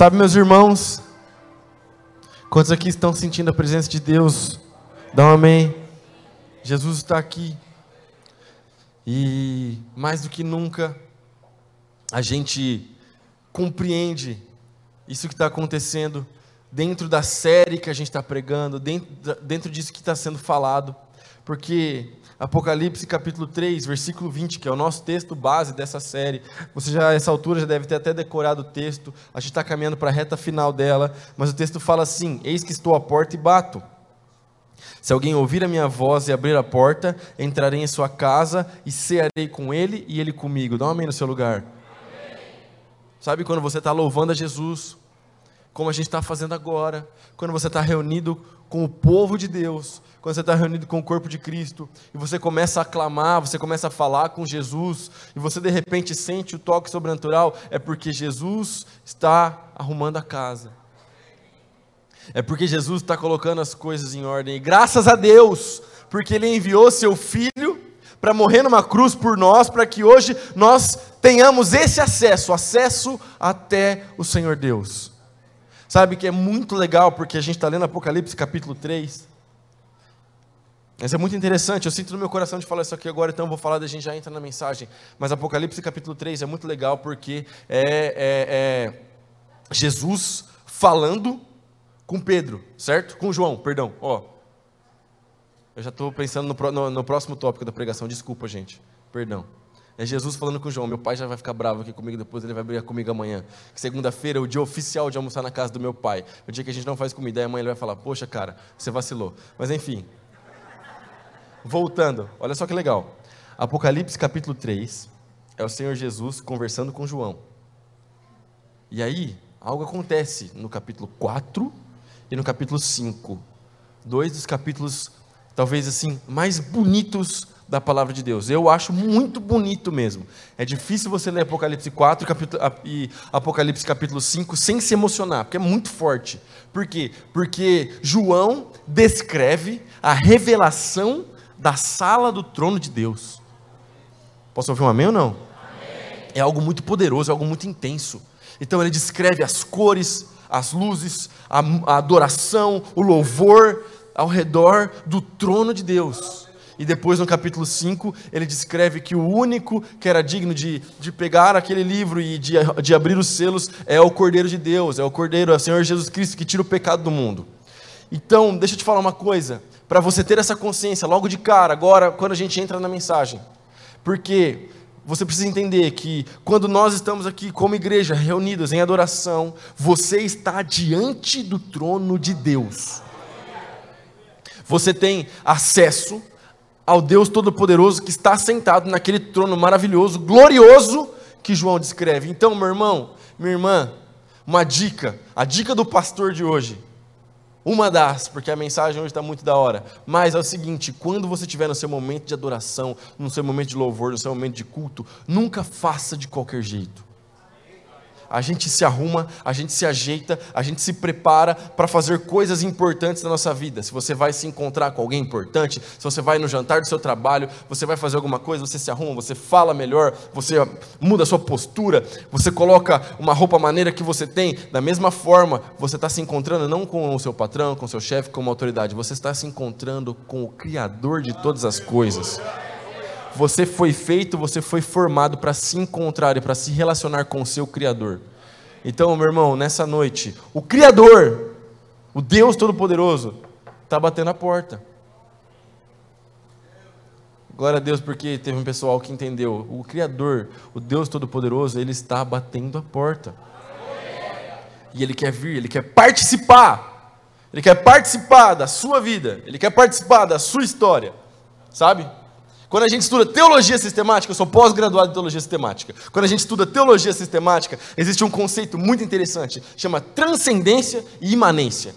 Sabe, meus irmãos, quantos aqui estão sentindo a presença de Deus? Dá um amém. Jesus está aqui. E mais do que nunca, a gente compreende isso que está acontecendo dentro da série que a gente está pregando, dentro, dentro disso que está sendo falado, porque Apocalipse capítulo 3, versículo 20, que é o nosso texto base dessa série. Você já, essa altura, já deve ter até decorado o texto. A gente está caminhando para a reta final dela. Mas o texto fala assim: Eis que estou à porta e bato. Se alguém ouvir a minha voz e abrir a porta, entrarei em sua casa e cearei com ele e ele comigo. Dá um amém no seu lugar. Amém. Sabe quando você está louvando a Jesus, como a gente está fazendo agora, quando você está reunido com o povo de Deus, quando você está reunido com o corpo de Cristo, e você começa a clamar, você começa a falar com Jesus, e você de repente sente o toque sobrenatural, é porque Jesus está arrumando a casa. É porque Jesus está colocando as coisas em ordem. E graças a Deus, porque Ele enviou seu Filho para morrer numa cruz por nós, para que hoje nós tenhamos esse acesso, acesso até o Senhor Deus. Sabe que é muito legal, porque a gente está lendo Apocalipse capítulo 3. Mas é muito interessante, eu sinto no meu coração de falar isso aqui agora, então eu vou falar, a gente já entra na mensagem. Mas Apocalipse capítulo 3 é muito legal, porque é, é, é Jesus falando com Pedro, certo? Com João, perdão. Ó, eu já estou pensando no, no, no, próximo tópico da pregação. Desculpa, gente. Perdão. É Jesus falando com João. Meu pai já vai ficar bravo aqui comigo depois, ele vai brigar comigo amanhã. Segunda-feira é o dia oficial de almoçar na casa do meu pai. O dia que a gente não faz comida. Aí amanhã ele vai falar: Poxa, cara, você vacilou. Mas enfim. Voltando, olha só que legal. Apocalipse capítulo 3 é o Senhor Jesus conversando com João. E aí, algo acontece no capítulo 4 e no capítulo 5. Dois dos capítulos, talvez assim, mais bonitos da palavra de Deus. Eu acho muito bonito mesmo. É difícil você ler Apocalipse 4 e Apocalipse capítulo 5 sem se emocionar, porque é muito forte. Por quê? Porque João descreve a revelação da sala do trono de Deus. Posso ouvir um amém ou não? Amém. É algo muito poderoso, é algo muito intenso. Então ele descreve as cores, as luzes, a, a adoração, o louvor ao redor do trono de Deus. E depois, no capítulo 5, ele descreve que o único que era digno de, de pegar aquele livro e de, de abrir os selos é o Cordeiro de Deus, é o Cordeiro, é o Senhor Jesus Cristo que tira o pecado do mundo. Então, deixa eu te falar uma coisa, para você ter essa consciência logo de cara, agora, quando a gente entra na mensagem. Porque você precisa entender que quando nós estamos aqui como igreja reunidos em adoração, você está diante do trono de Deus. Você tem acesso ao Deus Todo-Poderoso que está sentado naquele trono maravilhoso, glorioso que João descreve. Então, meu irmão, minha irmã, uma dica, a dica do pastor de hoje uma das, porque a mensagem hoje está muito da hora. Mas é o seguinte: quando você estiver no seu momento de adoração, no seu momento de louvor, no seu momento de culto, nunca faça de qualquer jeito a gente se arruma, a gente se ajeita, a gente se prepara para fazer coisas importantes na nossa vida. Se você vai se encontrar com alguém importante, se você vai no jantar do seu trabalho, você vai fazer alguma coisa, você se arruma, você fala melhor, você muda a sua postura, você coloca uma roupa maneira que você tem. Da mesma forma, você está se encontrando não com o seu patrão, com o seu chefe, com uma autoridade, você está se encontrando com o Criador de todas as coisas. Você foi feito, você foi formado para se encontrar e para se relacionar com o seu Criador. Então, meu irmão, nessa noite, o Criador, o Deus Todo-Poderoso, está batendo a porta. Glória a Deus, porque teve um pessoal que entendeu. O Criador, o Deus Todo-Poderoso, Ele está batendo a porta. E Ele quer vir, Ele quer participar. Ele quer participar da sua vida. Ele quer participar da sua história. Sabe? Quando a gente estuda teologia sistemática, eu sou pós-graduado em teologia sistemática. Quando a gente estuda teologia sistemática, existe um conceito muito interessante, chama transcendência e imanência.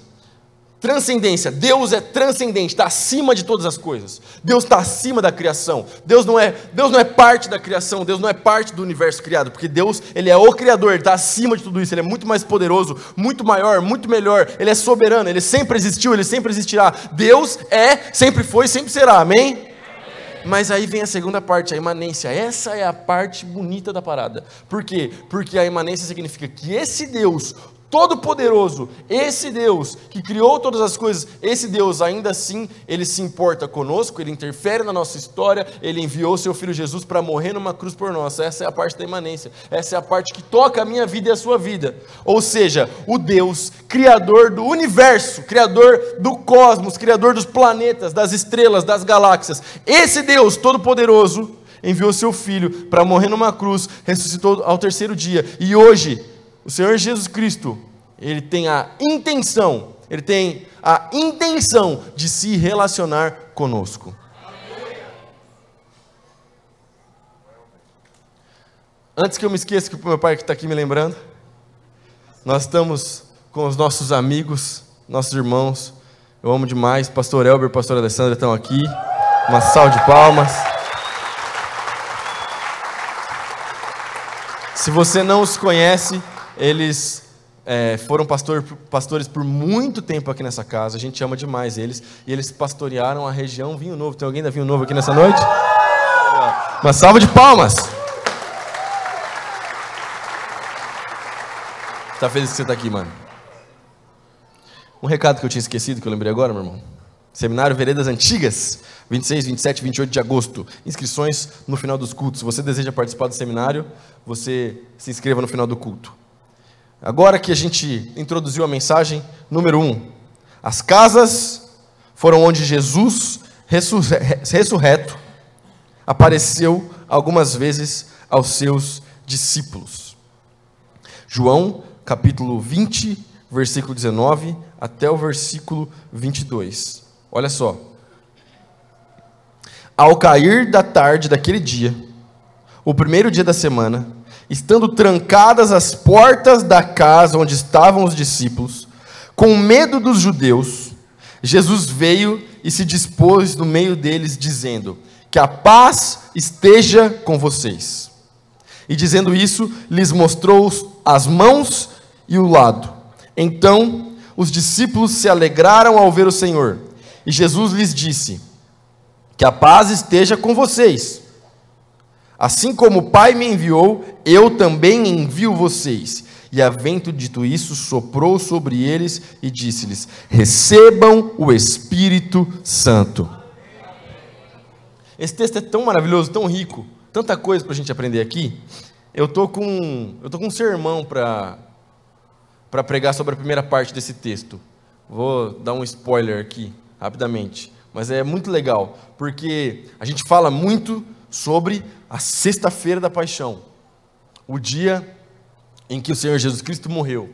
Transcendência, Deus é transcendente, está acima de todas as coisas. Deus está acima da criação. Deus não é, Deus não é parte da criação. Deus não é parte do universo criado, porque Deus ele é o criador. Está acima de tudo isso. Ele é muito mais poderoso, muito maior, muito melhor. Ele é soberano. Ele sempre existiu. Ele sempre existirá. Deus é, sempre foi, sempre será. Amém? Mas aí vem a segunda parte, a imanência. Essa é a parte bonita da parada. Por quê? Porque a imanência significa que esse Deus Todo-Poderoso, esse Deus que criou todas as coisas, esse Deus ainda assim, ele se importa conosco, ele interfere na nossa história, ele enviou seu filho Jesus para morrer numa cruz por nós. Essa é a parte da imanência, essa é a parte que toca a minha vida e a sua vida. Ou seja, o Deus, criador do universo, criador do cosmos, criador dos planetas, das estrelas, das galáxias. Esse Deus todo-poderoso enviou seu filho para morrer numa cruz, ressuscitou ao terceiro dia e hoje o Senhor Jesus Cristo, ele tem a intenção, ele tem a intenção de se relacionar conosco. Antes que eu me esqueça que o meu pai que está aqui me lembrando, nós estamos com os nossos amigos, nossos irmãos. Eu amo demais. Pastor Elber, Pastor Alessandra estão aqui. Uma salva de palmas. Se você não os conhece, eles é, foram pastor, pastores por muito tempo aqui nessa casa, a gente ama demais eles, e eles pastorearam a região Vinho Novo. Tem alguém da Vinho Novo aqui nessa noite? Uma salva de palmas! Tá feliz que você está aqui, mano? Um recado que eu tinha esquecido, que eu lembrei agora, meu irmão. Seminário Veredas Antigas, 26, 27 28 de agosto. Inscrições no final dos cultos. Se você deseja participar do seminário, você se inscreva no final do culto. Agora que a gente introduziu a mensagem, número um, as casas foram onde Jesus, ressurreto, apareceu algumas vezes aos seus discípulos. João, capítulo 20, versículo 19 até o versículo 22. Olha só. Ao cair da tarde daquele dia, o primeiro dia da semana, estando trancadas as portas da casa onde estavam os discípulos, com medo dos judeus, Jesus veio e se dispôs no meio deles, dizendo: Que a paz esteja com vocês. E dizendo isso, lhes mostrou as mãos e o lado. Então os discípulos se alegraram ao ver o Senhor. E Jesus lhes disse: Que a paz esteja com vocês. Assim como o Pai me enviou, eu também envio vocês. E havendo dito isso, soprou sobre eles e disse-lhes: Recebam o Espírito Santo. Esse texto é tão maravilhoso, tão rico, tanta coisa para a gente aprender aqui. Eu tô com, eu tô com um sermão para para pregar sobre a primeira parte desse texto. Vou dar um spoiler aqui, rapidamente. Mas é muito legal, porque a gente fala muito sobre a sexta-feira da paixão, o dia em que o Senhor Jesus Cristo morreu.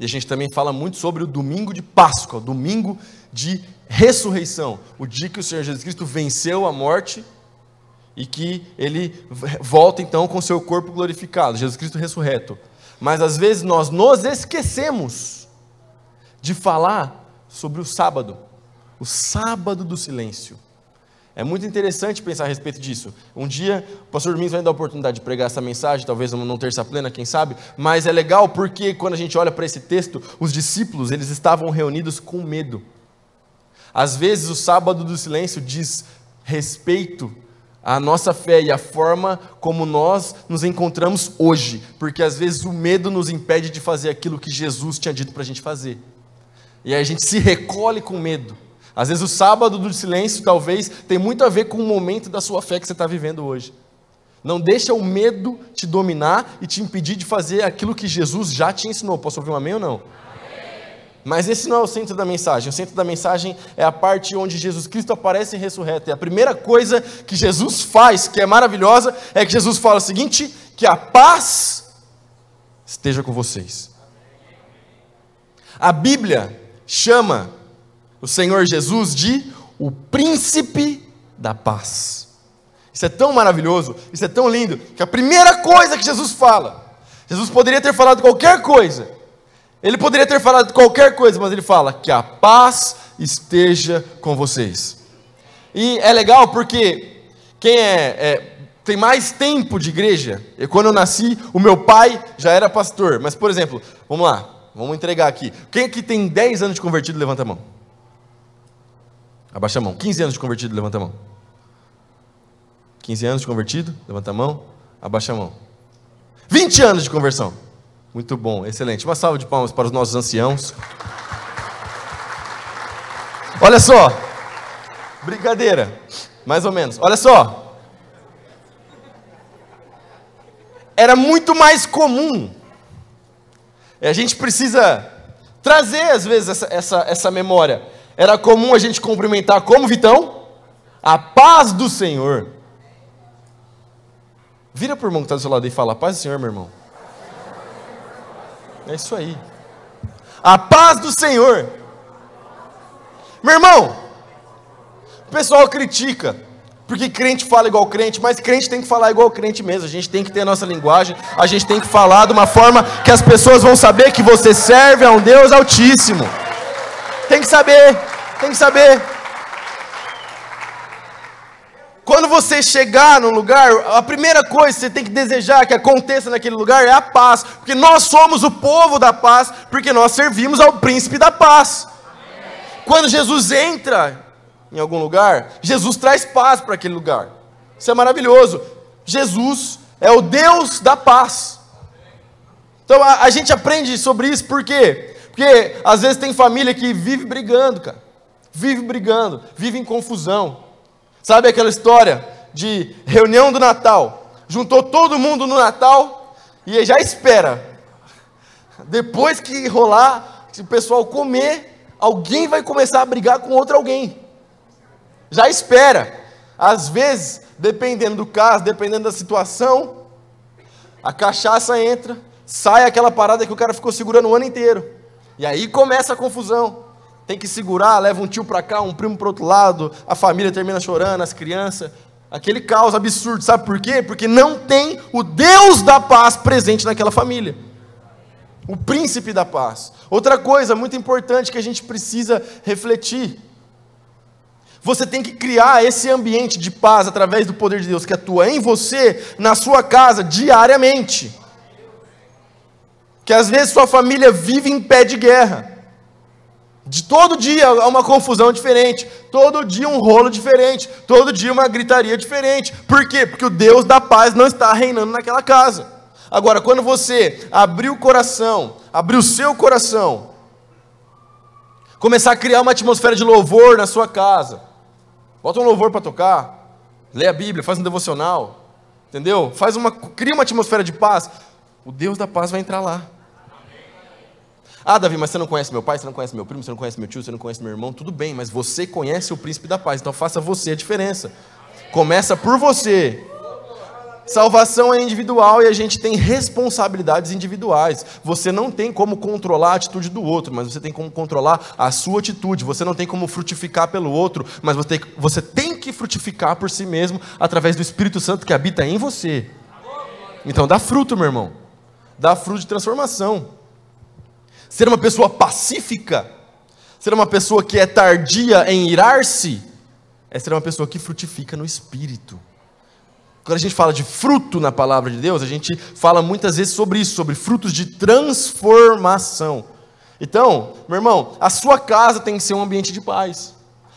E a gente também fala muito sobre o domingo de Páscoa, o domingo de ressurreição, o dia que o Senhor Jesus Cristo venceu a morte e que ele volta então com seu corpo glorificado, Jesus Cristo ressurreto. Mas às vezes nós nos esquecemos de falar sobre o sábado, o sábado do silêncio. É muito interessante pensar a respeito disso. Um dia, o pastor Domingos vai dar a oportunidade de pregar essa mensagem, talvez não terça plena, quem sabe, mas é legal porque quando a gente olha para esse texto, os discípulos, eles estavam reunidos com medo. Às vezes o sábado do silêncio diz respeito à nossa fé e à forma como nós nos encontramos hoje, porque às vezes o medo nos impede de fazer aquilo que Jesus tinha dito para a gente fazer. E aí a gente se recolhe com medo. Às vezes o sábado do silêncio talvez tem muito a ver com o momento da sua fé que você está vivendo hoje. Não deixa o medo te dominar e te impedir de fazer aquilo que Jesus já te ensinou. Posso ouvir um amém ou não? Mas esse não é o centro da mensagem. O centro da mensagem é a parte onde Jesus Cristo aparece ressurreto. E a primeira coisa que Jesus faz, que é maravilhosa, é que Jesus fala o seguinte: que a paz esteja com vocês. A Bíblia chama o Senhor Jesus de o príncipe da paz. Isso é tão maravilhoso, isso é tão lindo, que a primeira coisa que Jesus fala, Jesus poderia ter falado qualquer coisa, ele poderia ter falado qualquer coisa, mas ele fala que a paz esteja com vocês. E é legal porque quem é, é tem mais tempo de igreja, e quando eu nasci, o meu pai já era pastor, mas por exemplo, vamos lá, vamos entregar aqui. Quem aqui tem 10 anos de convertido, levanta a mão. Abaixa a mão. 15 anos de convertido, levanta a mão. 15 anos de convertido, levanta a mão. Abaixa a mão. 20 anos de conversão. Muito bom, excelente. Uma salva de palmas para os nossos anciãos. Olha só, brincadeira, mais ou menos. Olha só, era muito mais comum. E a gente precisa trazer às vezes essa, essa, essa memória. Era comum a gente cumprimentar como Vitão? A paz do Senhor. Vira para o irmão que está do seu lado e fala: paz do Senhor, meu irmão. É isso aí. A paz do Senhor. Meu irmão, o pessoal critica, porque crente fala igual crente, mas crente tem que falar igual crente mesmo. A gente tem que ter a nossa linguagem, a gente tem que falar de uma forma que as pessoas vão saber que você serve a um Deus Altíssimo. Que saber, tem que saber. Quando você chegar no lugar, a primeira coisa que você tem que desejar que aconteça naquele lugar é a paz, porque nós somos o povo da paz, porque nós servimos ao príncipe da paz. Quando Jesus entra em algum lugar, Jesus traz paz para aquele lugar. Isso é maravilhoso. Jesus é o Deus da paz. Então a, a gente aprende sobre isso por quê? Porque às vezes tem família que vive brigando, cara. Vive brigando, vive em confusão. Sabe aquela história de reunião do Natal? Juntou todo mundo no Natal e já espera. Depois que rolar, se o pessoal comer, alguém vai começar a brigar com outro alguém. Já espera. Às vezes, dependendo do caso, dependendo da situação, a cachaça entra, sai aquela parada que o cara ficou segurando o ano inteiro. E aí começa a confusão tem que segurar, leva um tio para cá, um primo para outro lado, a família termina chorando, as crianças. Aquele caos absurdo, sabe por quê? Porque não tem o Deus da paz presente naquela família. O príncipe da paz. Outra coisa muito importante que a gente precisa refletir. Você tem que criar esse ambiente de paz através do poder de Deus que atua em você, na sua casa, diariamente. Que às vezes sua família vive em pé de guerra. De todo dia é uma confusão diferente, todo dia um rolo diferente, todo dia uma gritaria diferente. Por quê? Porque o Deus da paz não está reinando naquela casa. Agora, quando você abrir o coração, abrir o seu coração, começar a criar uma atmosfera de louvor na sua casa, bota um louvor para tocar, lê a Bíblia, faz um devocional, entendeu? Faz uma, cria uma atmosfera de paz. O Deus da paz vai entrar lá. Ah, Davi, mas você não conhece meu pai, você não conhece meu primo, você não conhece meu tio, você não conhece meu irmão, tudo bem, mas você conhece o príncipe da paz, então faça você a diferença. Começa por você. Salvação é individual e a gente tem responsabilidades individuais. Você não tem como controlar a atitude do outro, mas você tem como controlar a sua atitude. Você não tem como frutificar pelo outro, mas você tem, você tem que frutificar por si mesmo através do Espírito Santo que habita em você. Então dá fruto, meu irmão. Dá fruto de transformação. Ser uma pessoa pacífica, ser uma pessoa que é tardia em irar-se, é ser uma pessoa que frutifica no espírito. Quando a gente fala de fruto na palavra de Deus, a gente fala muitas vezes sobre isso, sobre frutos de transformação. Então, meu irmão, a sua casa tem que ser um ambiente de paz.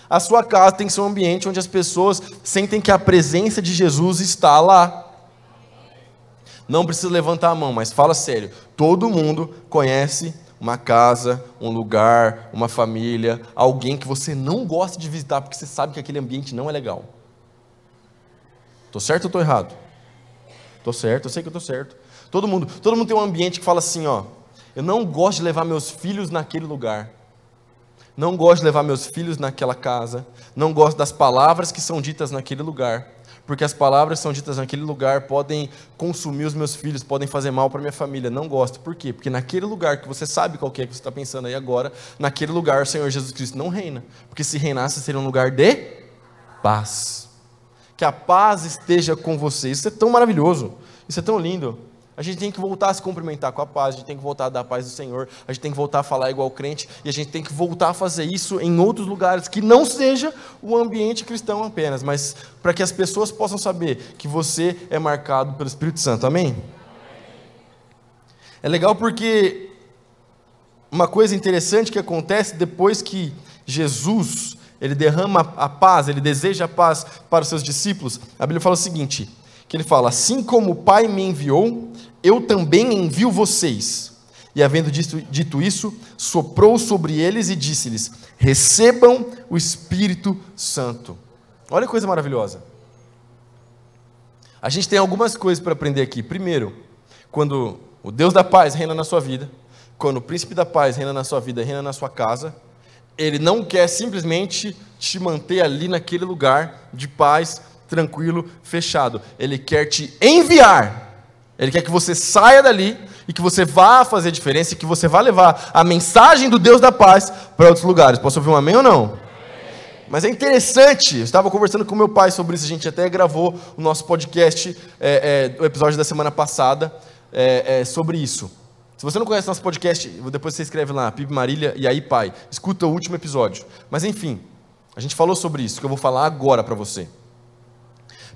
A sua casa tem que ser um ambiente onde as pessoas sentem que a presença de Jesus está lá. Não precisa levantar a mão, mas fala sério. Todo mundo conhece uma casa, um lugar, uma família, alguém que você não gosta de visitar porque você sabe que aquele ambiente não é legal. Tô certo ou tô errado? Tô certo, eu sei que eu tô certo. Todo mundo, todo mundo tem um ambiente que fala assim, ó, eu não gosto de levar meus filhos naquele lugar. Não gosto de levar meus filhos naquela casa, não gosto das palavras que são ditas naquele lugar porque as palavras que são ditas naquele lugar podem consumir os meus filhos, podem fazer mal para minha família. Não gosto. Por quê? Porque naquele lugar que você sabe qual que é que você está pensando aí agora, naquele lugar o Senhor Jesus Cristo não reina. Porque se reinasse seria um lugar de paz. Que a paz esteja com você. Isso é tão maravilhoso. Isso é tão lindo. A gente tem que voltar a se cumprimentar com a paz, a gente tem que voltar a dar a paz do Senhor, a gente tem que voltar a falar igual crente, e a gente tem que voltar a fazer isso em outros lugares, que não seja o ambiente cristão apenas, mas para que as pessoas possam saber que você é marcado pelo Espírito Santo. Amém? É legal porque uma coisa interessante que acontece depois que Jesus ele derrama a paz, ele deseja a paz para os seus discípulos, a Bíblia fala o seguinte: que ele fala: Assim como o Pai me enviou, eu também envio vocês. E havendo dito, dito isso, soprou sobre eles e disse-lhes: Recebam o Espírito Santo. Olha que coisa maravilhosa. A gente tem algumas coisas para aprender aqui. Primeiro, quando o Deus da paz reina na sua vida, quando o príncipe da paz reina na sua vida, reina na sua casa, ele não quer simplesmente te manter ali naquele lugar de paz, tranquilo, fechado. Ele quer te enviar. Ele quer que você saia dali e que você vá fazer diferença e que você vá levar a mensagem do Deus da paz para outros lugares. Posso ouvir um amém ou não? Mas é interessante, eu estava conversando com meu pai sobre isso, a gente até gravou o nosso podcast, é, é, o episódio da semana passada, é, é, sobre isso. Se você não conhece nosso podcast, depois você escreve lá, PIB Marília e aí pai, escuta o último episódio. Mas enfim, a gente falou sobre isso, que eu vou falar agora para você.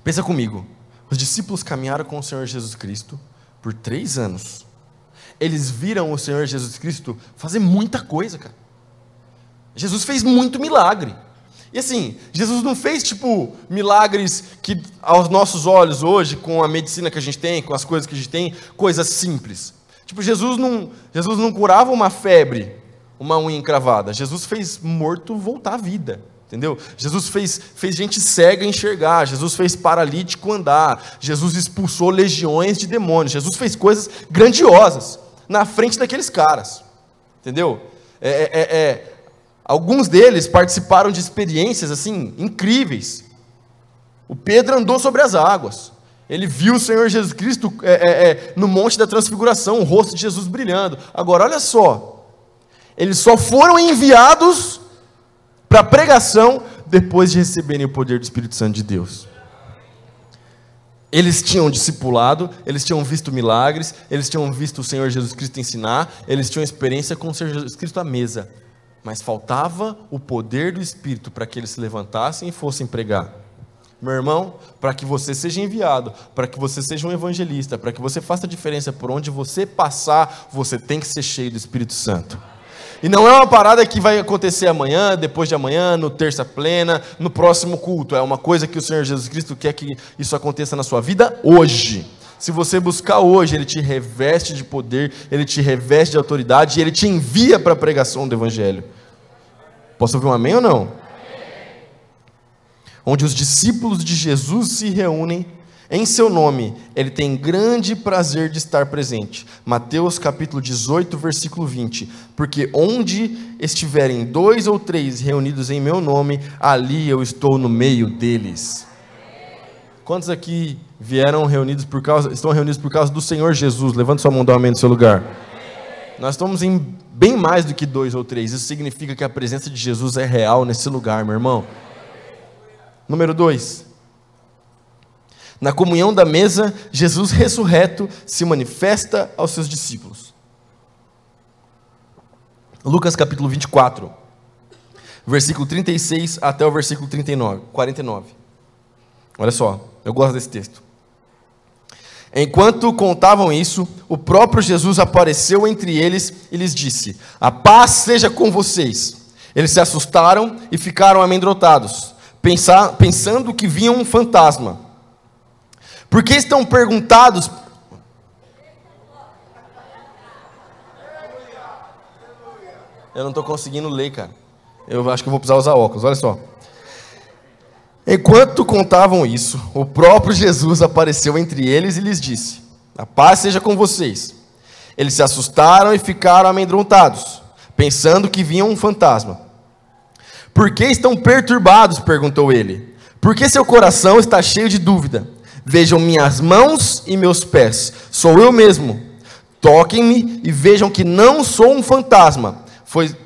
Pensa comigo, os discípulos caminharam com o Senhor Jesus Cristo por três anos eles viram o Senhor Jesus Cristo fazer muita coisa, cara. Jesus fez muito milagre. E assim, Jesus não fez tipo milagres que aos nossos olhos hoje, com a medicina que a gente tem, com as coisas que a gente tem, coisas simples. Tipo, Jesus não, Jesus não curava uma febre, uma unha encravada. Jesus fez morto voltar à vida. Entendeu? Jesus fez, fez gente cega enxergar, Jesus fez paralítico andar, Jesus expulsou legiões de demônios, Jesus fez coisas grandiosas na frente daqueles caras. Entendeu? É, é, é, é, alguns deles participaram de experiências assim incríveis. O Pedro andou sobre as águas. Ele viu o Senhor Jesus Cristo é, é, no Monte da Transfiguração, o rosto de Jesus brilhando. Agora, olha só. Eles só foram enviados para a pregação depois de receberem o poder do Espírito Santo de Deus. Eles tinham discipulado, eles tinham visto milagres, eles tinham visto o Senhor Jesus Cristo ensinar, eles tinham experiência com o Senhor Jesus Cristo à mesa. Mas faltava o poder do Espírito para que eles se levantassem e fossem pregar. Meu irmão, para que você seja enviado, para que você seja um evangelista, para que você faça diferença por onde você passar, você tem que ser cheio do Espírito Santo. E não é uma parada que vai acontecer amanhã, depois de amanhã, no terça plena, no próximo culto. É uma coisa que o Senhor Jesus Cristo quer que isso aconteça na sua vida hoje. Se você buscar hoje, Ele te reveste de poder, Ele te reveste de autoridade e Ele te envia para a pregação do Evangelho. Posso ouvir um amém ou não? Onde os discípulos de Jesus se reúnem em seu nome, ele tem grande prazer de estar presente. Mateus capítulo 18, versículo 20. Porque onde estiverem dois ou três reunidos em meu nome, ali eu estou no meio deles. Quantos aqui vieram reunidos por causa, estão reunidos por causa do Senhor Jesus? Levante sua mão, dá um amém no seu lugar. Nós estamos em bem mais do que dois ou três. Isso significa que a presença de Jesus é real nesse lugar, meu irmão. Número dois. Na comunhão da mesa, Jesus ressurreto se manifesta aos seus discípulos. Lucas capítulo 24, versículo 36 até o versículo 39, 49. Olha só, eu gosto desse texto. Enquanto contavam isso, o próprio Jesus apareceu entre eles e lhes disse: A paz seja com vocês. Eles se assustaram e ficaram amedrontados, pensando que viam um fantasma. Por que estão perguntados? Eu não estou conseguindo ler, cara. Eu acho que vou precisar usar óculos, olha só. Enquanto contavam isso, o próprio Jesus apareceu entre eles e lhes disse: A paz seja com vocês. Eles se assustaram e ficaram amedrontados, pensando que vinha um fantasma. Por que estão perturbados? perguntou ele. Por que seu coração está cheio de dúvida? Vejam minhas mãos e meus pés, sou eu mesmo. Toquem-me e vejam que não sou um fantasma,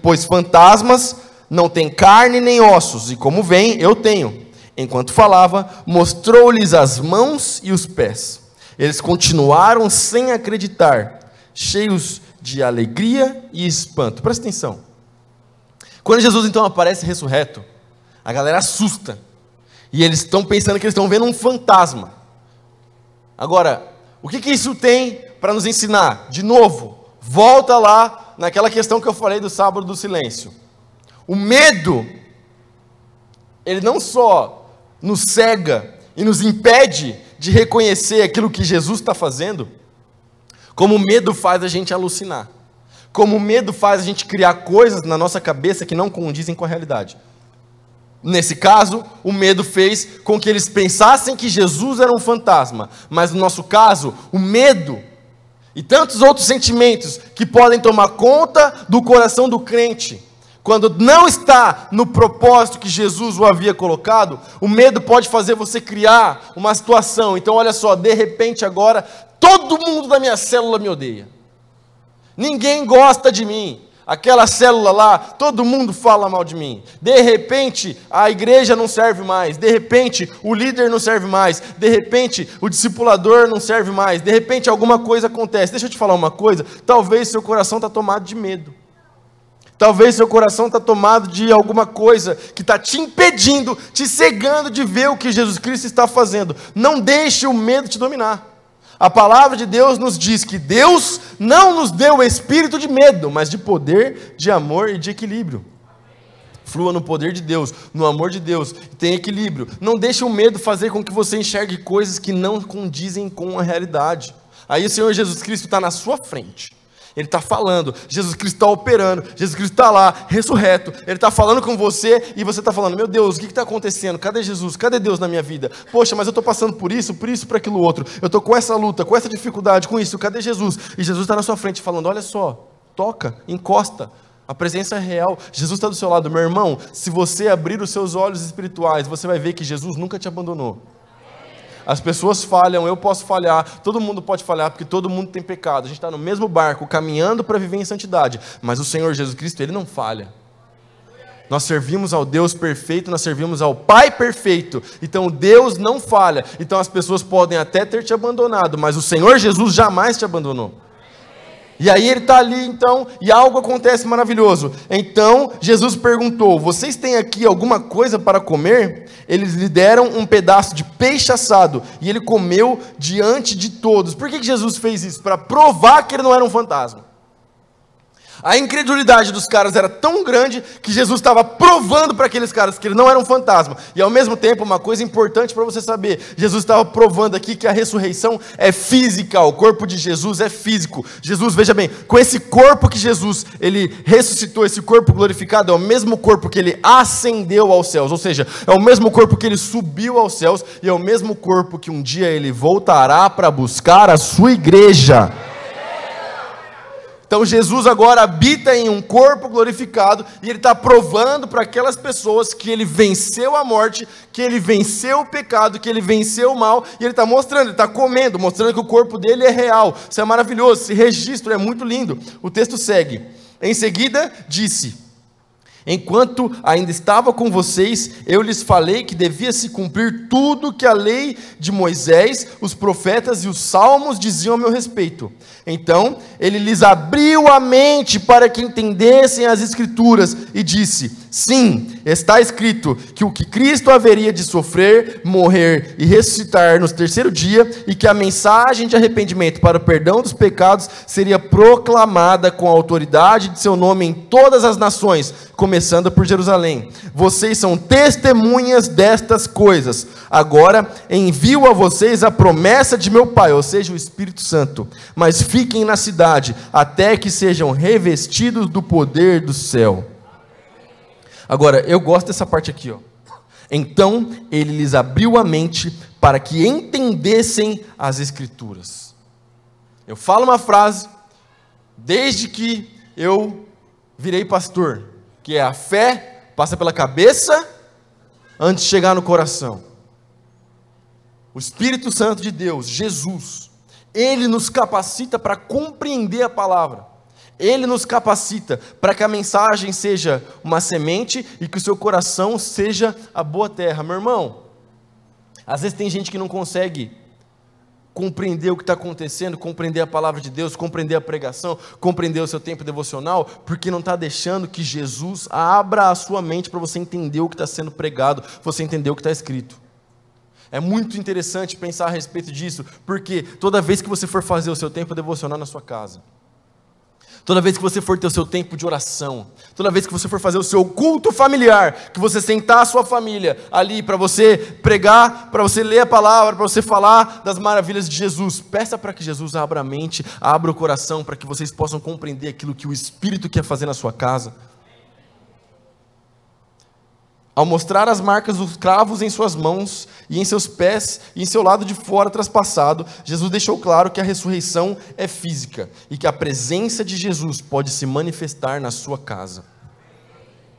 pois fantasmas não têm carne nem ossos, e como vem, eu tenho. Enquanto falava, mostrou-lhes as mãos e os pés. Eles continuaram sem acreditar, cheios de alegria e espanto. Presta atenção. Quando Jesus então aparece ressurreto, a galera assusta. E eles estão pensando que eles estão vendo um fantasma. Agora, o que, que isso tem para nos ensinar? De novo, volta lá naquela questão que eu falei do sábado do silêncio. O medo, ele não só nos cega e nos impede de reconhecer aquilo que Jesus está fazendo, como o medo faz a gente alucinar. como o medo faz a gente criar coisas na nossa cabeça que não condizem com a realidade. Nesse caso, o medo fez com que eles pensassem que Jesus era um fantasma, mas no nosso caso, o medo e tantos outros sentimentos que podem tomar conta do coração do crente, quando não está no propósito que Jesus o havia colocado, o medo pode fazer você criar uma situação. Então, olha só, de repente agora, todo mundo da minha célula me odeia. Ninguém gosta de mim aquela célula lá, todo mundo fala mal de mim. De repente, a igreja não serve mais. De repente, o líder não serve mais. De repente, o discipulador não serve mais. De repente, alguma coisa acontece. Deixa eu te falar uma coisa. Talvez seu coração está tomado de medo. Talvez seu coração está tomado de alguma coisa que está te impedindo, te cegando de ver o que Jesus Cristo está fazendo. Não deixe o medo te dominar. A palavra de Deus nos diz que Deus não nos deu o espírito de medo, mas de poder, de amor e de equilíbrio. Flua no poder de Deus, no amor de Deus, tem equilíbrio. Não deixe o medo fazer com que você enxergue coisas que não condizem com a realidade. Aí o Senhor Jesus Cristo está na sua frente. Ele está falando, Jesus Cristo está operando, Jesus Cristo está lá, ressurreto. Ele está falando com você e você está falando: Meu Deus, o que está acontecendo? Cadê Jesus? Cadê Deus na minha vida? Poxa, mas eu estou passando por isso, por isso, por aquilo outro. Eu estou com essa luta, com essa dificuldade, com isso. Cadê Jesus? E Jesus está na sua frente falando: Olha só, toca, encosta. A presença é real. Jesus está do seu lado. Meu irmão, se você abrir os seus olhos espirituais, você vai ver que Jesus nunca te abandonou. As pessoas falham, eu posso falhar, todo mundo pode falhar, porque todo mundo tem pecado. A gente está no mesmo barco, caminhando para viver em santidade. Mas o Senhor Jesus Cristo, Ele não falha. Nós servimos ao Deus perfeito, nós servimos ao Pai perfeito. Então Deus não falha. Então as pessoas podem até ter te abandonado, mas o Senhor Jesus jamais te abandonou. E aí ele está ali então, e algo acontece maravilhoso. Então Jesus perguntou: Vocês têm aqui alguma coisa para comer? Eles lhe deram um pedaço de peixe assado, e ele comeu diante de todos. Por que Jesus fez isso? Para provar que ele não era um fantasma. A incredulidade dos caras era tão grande que Jesus estava provando para aqueles caras que ele não era um fantasma. E ao mesmo tempo, uma coisa importante para você saber: Jesus estava provando aqui que a ressurreição é física, o corpo de Jesus é físico. Jesus, veja bem, com esse corpo que Jesus ele ressuscitou, esse corpo glorificado, é o mesmo corpo que ele ascendeu aos céus, ou seja, é o mesmo corpo que ele subiu aos céus e é o mesmo corpo que um dia ele voltará para buscar a sua igreja. Então Jesus agora habita em um corpo glorificado e ele está provando para aquelas pessoas que ele venceu a morte, que ele venceu o pecado, que ele venceu o mal, e ele está mostrando, ele está comendo, mostrando que o corpo dele é real. Isso é maravilhoso, esse registro é muito lindo. O texto segue. Em seguida, disse. Enquanto ainda estava com vocês, eu lhes falei que devia se cumprir tudo que a lei de Moisés, os profetas e os salmos diziam a meu respeito. Então, ele lhes abriu a mente para que entendessem as Escrituras e disse: Sim, está escrito que o que Cristo haveria de sofrer, morrer e ressuscitar no terceiro dia, e que a mensagem de arrependimento para o perdão dos pecados seria proclamada com a autoridade de seu nome em todas as nações, começando por Jerusalém. Vocês são testemunhas destas coisas. Agora envio a vocês a promessa de meu Pai, ou seja, o Espírito Santo. Mas fiquem na cidade até que sejam revestidos do poder do céu. Agora, eu gosto dessa parte aqui, ó. Então ele lhes abriu a mente para que entendessem as Escrituras. Eu falo uma frase, desde que eu virei pastor, que é a fé passa pela cabeça antes de chegar no coração. O Espírito Santo de Deus, Jesus, ele nos capacita para compreender a palavra. Ele nos capacita para que a mensagem seja uma semente e que o seu coração seja a boa terra. Meu irmão, às vezes tem gente que não consegue compreender o que está acontecendo, compreender a palavra de Deus, compreender a pregação, compreender o seu tempo devocional, porque não está deixando que Jesus abra a sua mente para você entender o que está sendo pregado, você entender o que está escrito. É muito interessante pensar a respeito disso, porque toda vez que você for fazer o seu tempo devocional na sua casa, Toda vez que você for ter o seu tempo de oração, toda vez que você for fazer o seu culto familiar, que você sentar a sua família ali para você pregar, para você ler a palavra, para você falar das maravilhas de Jesus, peça para que Jesus abra a mente, abra o coração, para que vocês possam compreender aquilo que o Espírito quer fazer na sua casa. Ao mostrar as marcas dos cravos em suas mãos e em seus pés e em seu lado de fora traspassado, Jesus deixou claro que a ressurreição é física e que a presença de Jesus pode se manifestar na sua casa.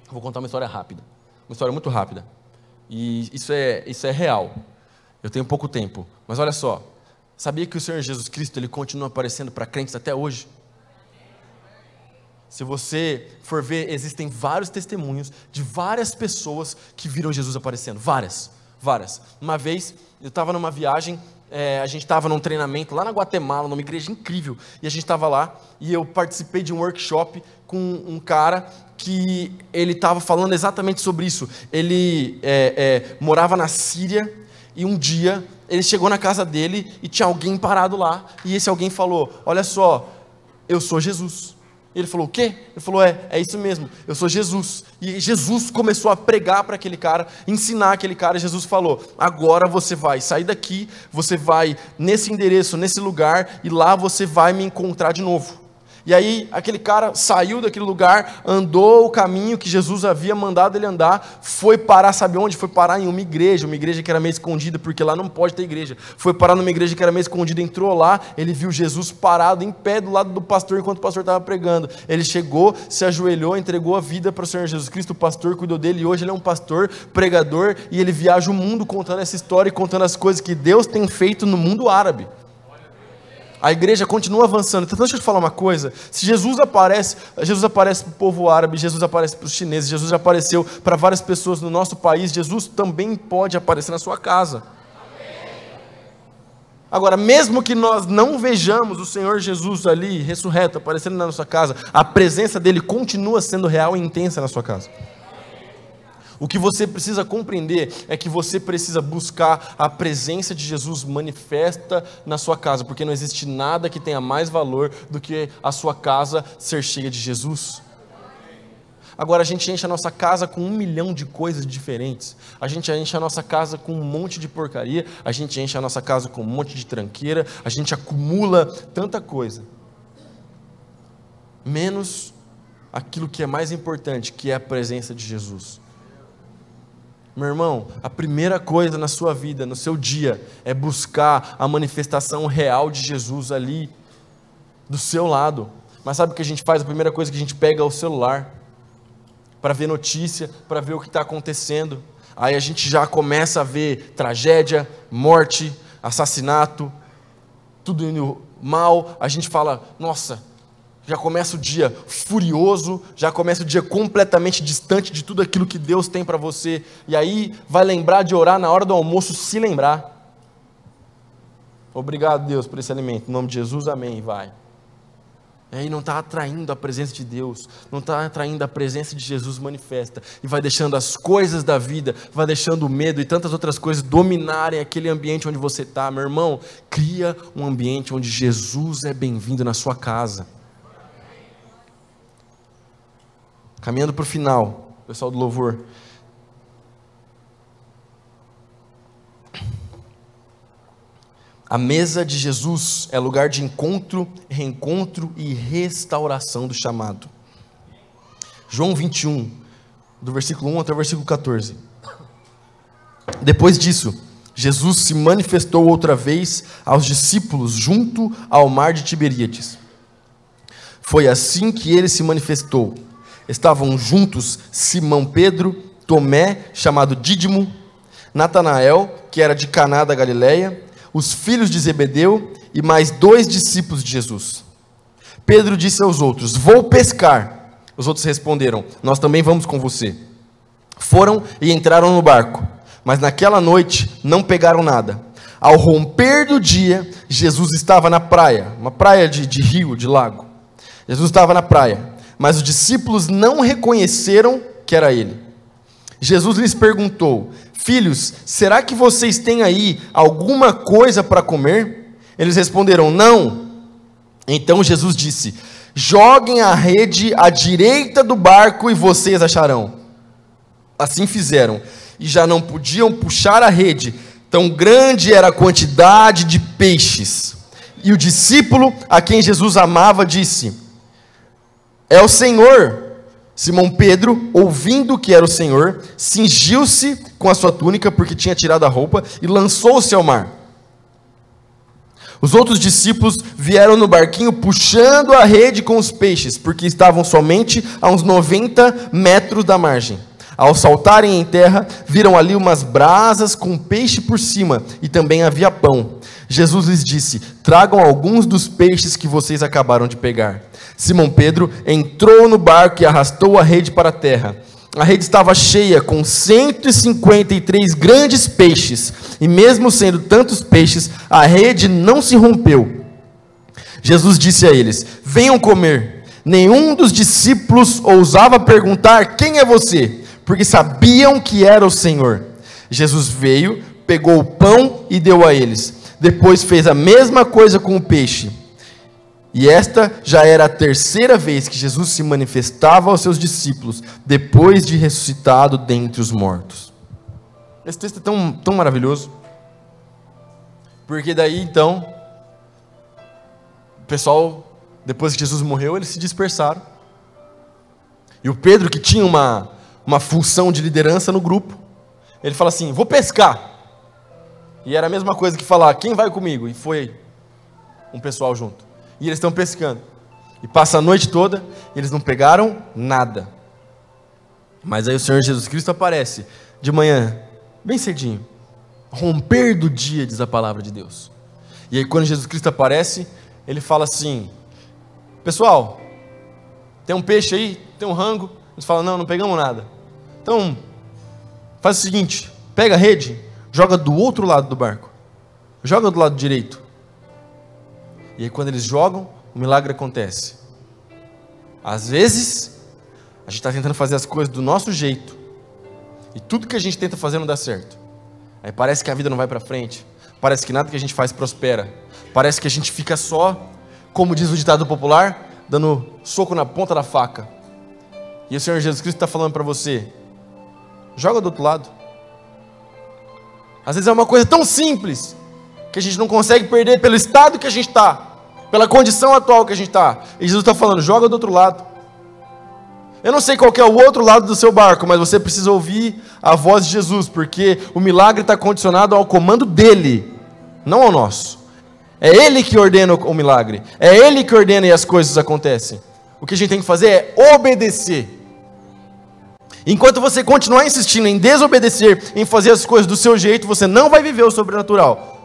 Vou contar uma história rápida, uma história muito rápida. E isso é, isso é real. Eu tenho pouco tempo, mas olha só. Sabia que o Senhor Jesus Cristo ele continua aparecendo para crentes até hoje? Se você for ver, existem vários testemunhos de várias pessoas que viram Jesus aparecendo. Várias, várias. Uma vez, eu estava numa viagem, é, a gente estava num treinamento lá na Guatemala, numa igreja incrível, e a gente estava lá, e eu participei de um workshop com um cara que ele estava falando exatamente sobre isso. Ele é, é, morava na Síria, e um dia ele chegou na casa dele e tinha alguém parado lá, e esse alguém falou: Olha só, eu sou Jesus. Ele falou: O quê? Ele falou: É, é isso mesmo, eu sou Jesus. E Jesus começou a pregar para aquele cara, ensinar aquele cara. E Jesus falou: Agora você vai sair daqui, você vai nesse endereço, nesse lugar, e lá você vai me encontrar de novo. E aí aquele cara saiu daquele lugar, andou o caminho que Jesus havia mandado ele andar, foi parar, sabe onde? Foi parar em uma igreja, uma igreja que era meio escondida, porque lá não pode ter igreja. Foi parar numa igreja que era meio escondida, entrou lá, ele viu Jesus parado em pé do lado do pastor enquanto o pastor estava pregando. Ele chegou, se ajoelhou, entregou a vida para o Senhor Jesus Cristo, o pastor cuidou dele e hoje ele é um pastor, pregador, e ele viaja o mundo contando essa história e contando as coisas que Deus tem feito no mundo árabe. A igreja continua avançando. Então, deixa eu te falar uma coisa. Se Jesus aparece, Jesus aparece para o povo árabe, Jesus aparece para os chineses, Jesus apareceu para várias pessoas no nosso país, Jesus também pode aparecer na sua casa. Agora, mesmo que nós não vejamos o Senhor Jesus ali, ressurreto, aparecendo na nossa casa, a presença dele continua sendo real e intensa na sua casa. O que você precisa compreender é que você precisa buscar a presença de Jesus manifesta na sua casa, porque não existe nada que tenha mais valor do que a sua casa ser cheia de Jesus. Agora a gente enche a nossa casa com um milhão de coisas diferentes. A gente enche a nossa casa com um monte de porcaria. A gente enche a nossa casa com um monte de tranqueira. A gente acumula tanta coisa. Menos aquilo que é mais importante, que é a presença de Jesus. Meu irmão, a primeira coisa na sua vida, no seu dia, é buscar a manifestação real de Jesus ali, do seu lado. Mas sabe o que a gente faz? A primeira coisa que a gente pega é o celular, para ver notícia, para ver o que está acontecendo. Aí a gente já começa a ver tragédia, morte, assassinato, tudo indo mal. A gente fala, nossa, já começa o dia furioso, já começa o dia completamente distante de tudo aquilo que Deus tem para você, e aí vai lembrar de orar na hora do almoço, se lembrar. Obrigado, Deus, por esse alimento. Em nome de Jesus, amém. Vai. E aí não está atraindo a presença de Deus, não está atraindo a presença de Jesus manifesta, e vai deixando as coisas da vida, vai deixando o medo e tantas outras coisas dominarem aquele ambiente onde você está. Meu irmão, cria um ambiente onde Jesus é bem-vindo na sua casa. Caminhando para o final, pessoal do louvor. A mesa de Jesus é lugar de encontro, reencontro e restauração do chamado. João 21, do versículo 1 até o versículo 14. Depois disso, Jesus se manifestou outra vez aos discípulos junto ao mar de Tiberíades. Foi assim que ele se manifestou estavam juntos Simão Pedro, Tomé, chamado Dídimo, Natanael, que era de Caná da Galileia, os filhos de Zebedeu e mais dois discípulos de Jesus. Pedro disse aos outros: Vou pescar. Os outros responderam: Nós também vamos com você. Foram e entraram no barco, mas naquela noite não pegaram nada. Ao romper do dia, Jesus estava na praia, uma praia de, de rio, de lago. Jesus estava na praia mas os discípulos não reconheceram que era ele. Jesus lhes perguntou: Filhos, será que vocês têm aí alguma coisa para comer? Eles responderam: Não. Então Jesus disse: Joguem a rede à direita do barco e vocês acharão. Assim fizeram, e já não podiam puxar a rede, tão grande era a quantidade de peixes. E o discípulo a quem Jesus amava disse: É o Senhor. Simão Pedro, ouvindo que era o Senhor, cingiu-se com a sua túnica, porque tinha tirado a roupa, e lançou-se ao mar. Os outros discípulos vieram no barquinho puxando a rede com os peixes, porque estavam somente a uns 90 metros da margem. Ao saltarem em terra, viram ali umas brasas com peixe por cima, e também havia pão. Jesus lhes disse: Tragam alguns dos peixes que vocês acabaram de pegar. Simão Pedro entrou no barco e arrastou a rede para a terra. A rede estava cheia com 153 grandes peixes, e mesmo sendo tantos peixes, a rede não se rompeu. Jesus disse a eles: Venham comer. Nenhum dos discípulos ousava perguntar: Quem é você? Porque sabiam que era o Senhor. Jesus veio, pegou o pão e deu a eles. Depois fez a mesma coisa com o peixe. E esta já era a terceira vez que Jesus se manifestava aos seus discípulos, depois de ressuscitado dentre os mortos. Esse texto é tão, tão maravilhoso, porque daí então, o pessoal, depois que Jesus morreu, eles se dispersaram. E o Pedro, que tinha uma, uma função de liderança no grupo, ele fala assim: Vou pescar. E era a mesma coisa que falar: Quem vai comigo? E foi um pessoal junto. E eles estão pescando. E passa a noite toda e eles não pegaram nada. Mas aí o Senhor Jesus Cristo aparece de manhã, bem cedinho. Romper do dia, diz a palavra de Deus. E aí quando Jesus Cristo aparece, ele fala assim: Pessoal, tem um peixe aí, tem um rango. Eles falam: Não, não pegamos nada. Então, faz o seguinte: pega a rede, joga do outro lado do barco. Joga do lado direito. E aí, quando eles jogam, o milagre acontece. Às vezes, a gente está tentando fazer as coisas do nosso jeito, e tudo que a gente tenta fazer não dá certo. Aí parece que a vida não vai para frente, parece que nada que a gente faz prospera, parece que a gente fica só, como diz o ditado popular, dando soco na ponta da faca. E o Senhor Jesus Cristo está falando para você: joga do outro lado. Às vezes é uma coisa tão simples que a gente não consegue perder pelo estado que a gente está pela condição atual que a gente está. E Jesus está falando: joga do outro lado. Eu não sei qual é o outro lado do seu barco, mas você precisa ouvir a voz de Jesus, porque o milagre está condicionado ao comando dele, não ao nosso. É ele que ordena o milagre, é ele que ordena e as coisas acontecem. O que a gente tem que fazer é obedecer. Enquanto você continuar insistindo em desobedecer, em fazer as coisas do seu jeito, você não vai viver o sobrenatural.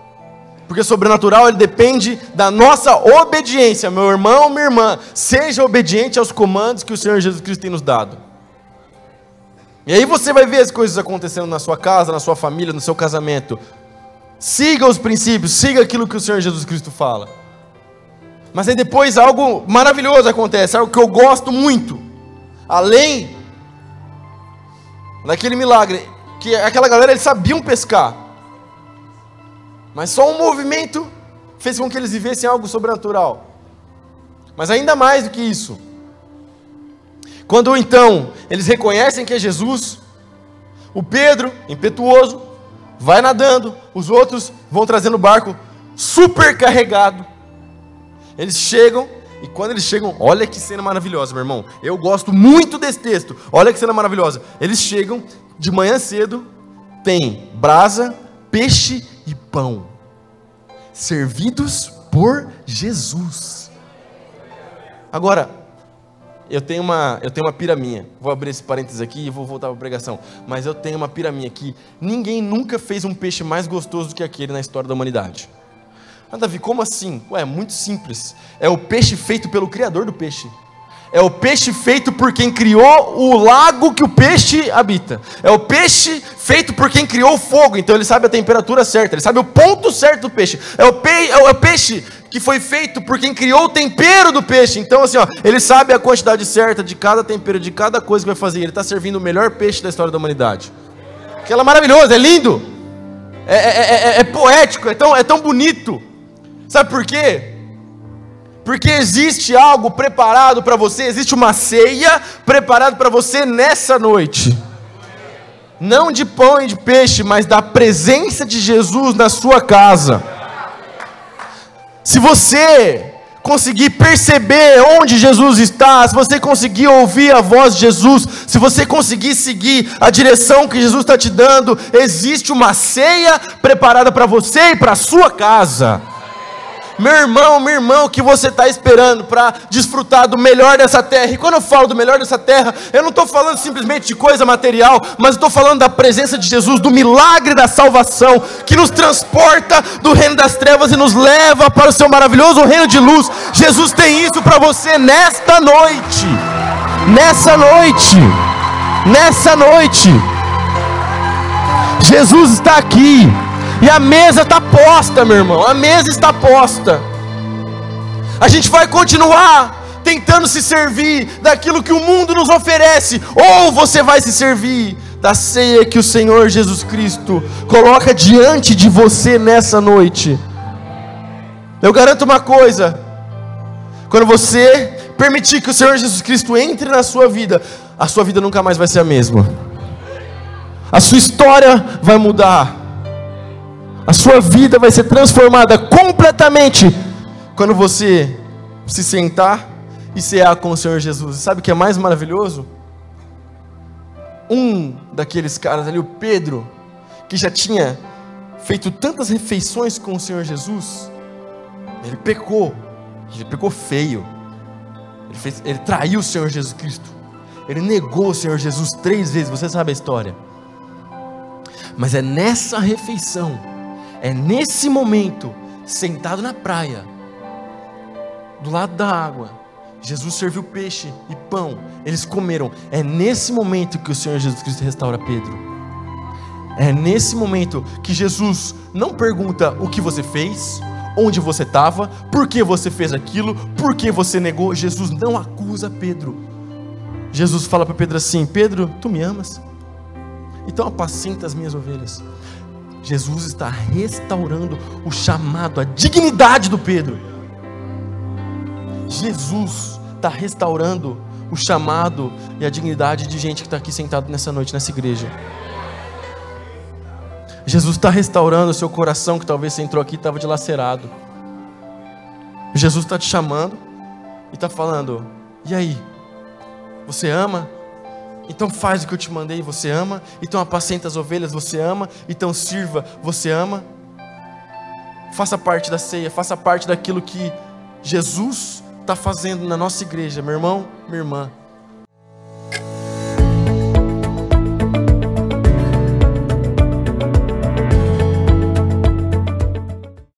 Porque o sobrenatural ele depende da nossa obediência. Meu irmão, minha irmã, seja obediente aos comandos que o Senhor Jesus Cristo tem nos dado. E aí você vai ver as coisas acontecendo na sua casa, na sua família, no seu casamento. Siga os princípios, siga aquilo que o Senhor Jesus Cristo fala. Mas aí depois algo maravilhoso acontece, algo que eu gosto muito. Além daquele milagre, que aquela galera eles sabiam pescar. Mas só um movimento fez com que eles vivessem algo sobrenatural. Mas ainda mais do que isso. Quando então eles reconhecem que é Jesus, o Pedro, impetuoso, vai nadando, os outros vão trazendo o barco super carregado. Eles chegam, e quando eles chegam, olha que cena maravilhosa, meu irmão. Eu gosto muito desse texto. Olha que cena maravilhosa. Eles chegam de manhã cedo, tem brasa, peixe e pão, servidos por Jesus. Agora, eu tenho uma, eu tenho uma pira. Vou abrir esse parênteses aqui e vou voltar para a pregação. Mas eu tenho uma pira aqui. Ninguém nunca fez um peixe mais gostoso do que aquele na história da humanidade. Ah, Davi, como assim? Ué, é muito simples. É o peixe feito pelo Criador do peixe. É o peixe feito por quem criou o lago que o peixe habita. É o peixe feito por quem criou o fogo. Então ele sabe a temperatura certa, ele sabe o ponto certo do peixe. É o, pe é o peixe que foi feito por quem criou o tempero do peixe. Então, assim, ó, ele sabe a quantidade certa de cada tempero, de cada coisa que vai fazer. Ele está servindo o melhor peixe da história da humanidade. Aquela é maravilhoso, é lindo, é, é, é, é poético, é tão, é tão bonito. Sabe por quê? Porque existe algo preparado para você, existe uma ceia preparada para você nessa noite. Não de pão e de peixe, mas da presença de Jesus na sua casa. Se você conseguir perceber onde Jesus está, se você conseguir ouvir a voz de Jesus, se você conseguir seguir a direção que Jesus está te dando, existe uma ceia preparada para você e para a sua casa. Meu irmão, meu irmão, que você está esperando para desfrutar do melhor dessa terra? E quando eu falo do melhor dessa terra, eu não estou falando simplesmente de coisa material, mas estou falando da presença de Jesus, do milagre da salvação, que nos transporta do reino das trevas e nos leva para o seu maravilhoso reino de luz. Jesus tem isso para você nesta noite. Nessa noite. Nessa noite. Jesus está aqui. E a mesa está posta, meu irmão. A mesa está posta. A gente vai continuar tentando se servir daquilo que o mundo nos oferece, ou você vai se servir da ceia que o Senhor Jesus Cristo coloca diante de você nessa noite. Eu garanto uma coisa: quando você permitir que o Senhor Jesus Cristo entre na sua vida, a sua vida nunca mais vai ser a mesma. A sua história vai mudar a sua vida vai ser transformada completamente quando você se sentar e cear com o Senhor Jesus. Sabe o que é mais maravilhoso? Um daqueles caras ali, o Pedro, que já tinha feito tantas refeições com o Senhor Jesus, ele pecou, ele pecou feio, ele, fez, ele traiu o Senhor Jesus Cristo, ele negou o Senhor Jesus três vezes, você sabe a história. Mas é nessa refeição é nesse momento, sentado na praia, do lado da água, Jesus serviu peixe e pão, eles comeram. É nesse momento que o Senhor Jesus Cristo restaura Pedro. É nesse momento que Jesus não pergunta o que você fez, onde você estava, por que você fez aquilo, por que você negou. Jesus não acusa Pedro. Jesus fala para Pedro assim: Pedro, tu me amas? Então apacenta as minhas ovelhas. Jesus está restaurando o chamado, a dignidade do Pedro. Jesus está restaurando o chamado e a dignidade de gente que está aqui sentado nessa noite, nessa igreja. Jesus está restaurando o seu coração, que talvez você entrou aqui e estava dilacerado. Jesus está te chamando e está falando: e aí? Você ama? Então faz o que eu te mandei, você ama. Então apacenta as ovelhas, você ama. Então sirva, você ama. Faça parte da ceia, faça parte daquilo que Jesus está fazendo na nossa igreja, meu irmão, minha irmã.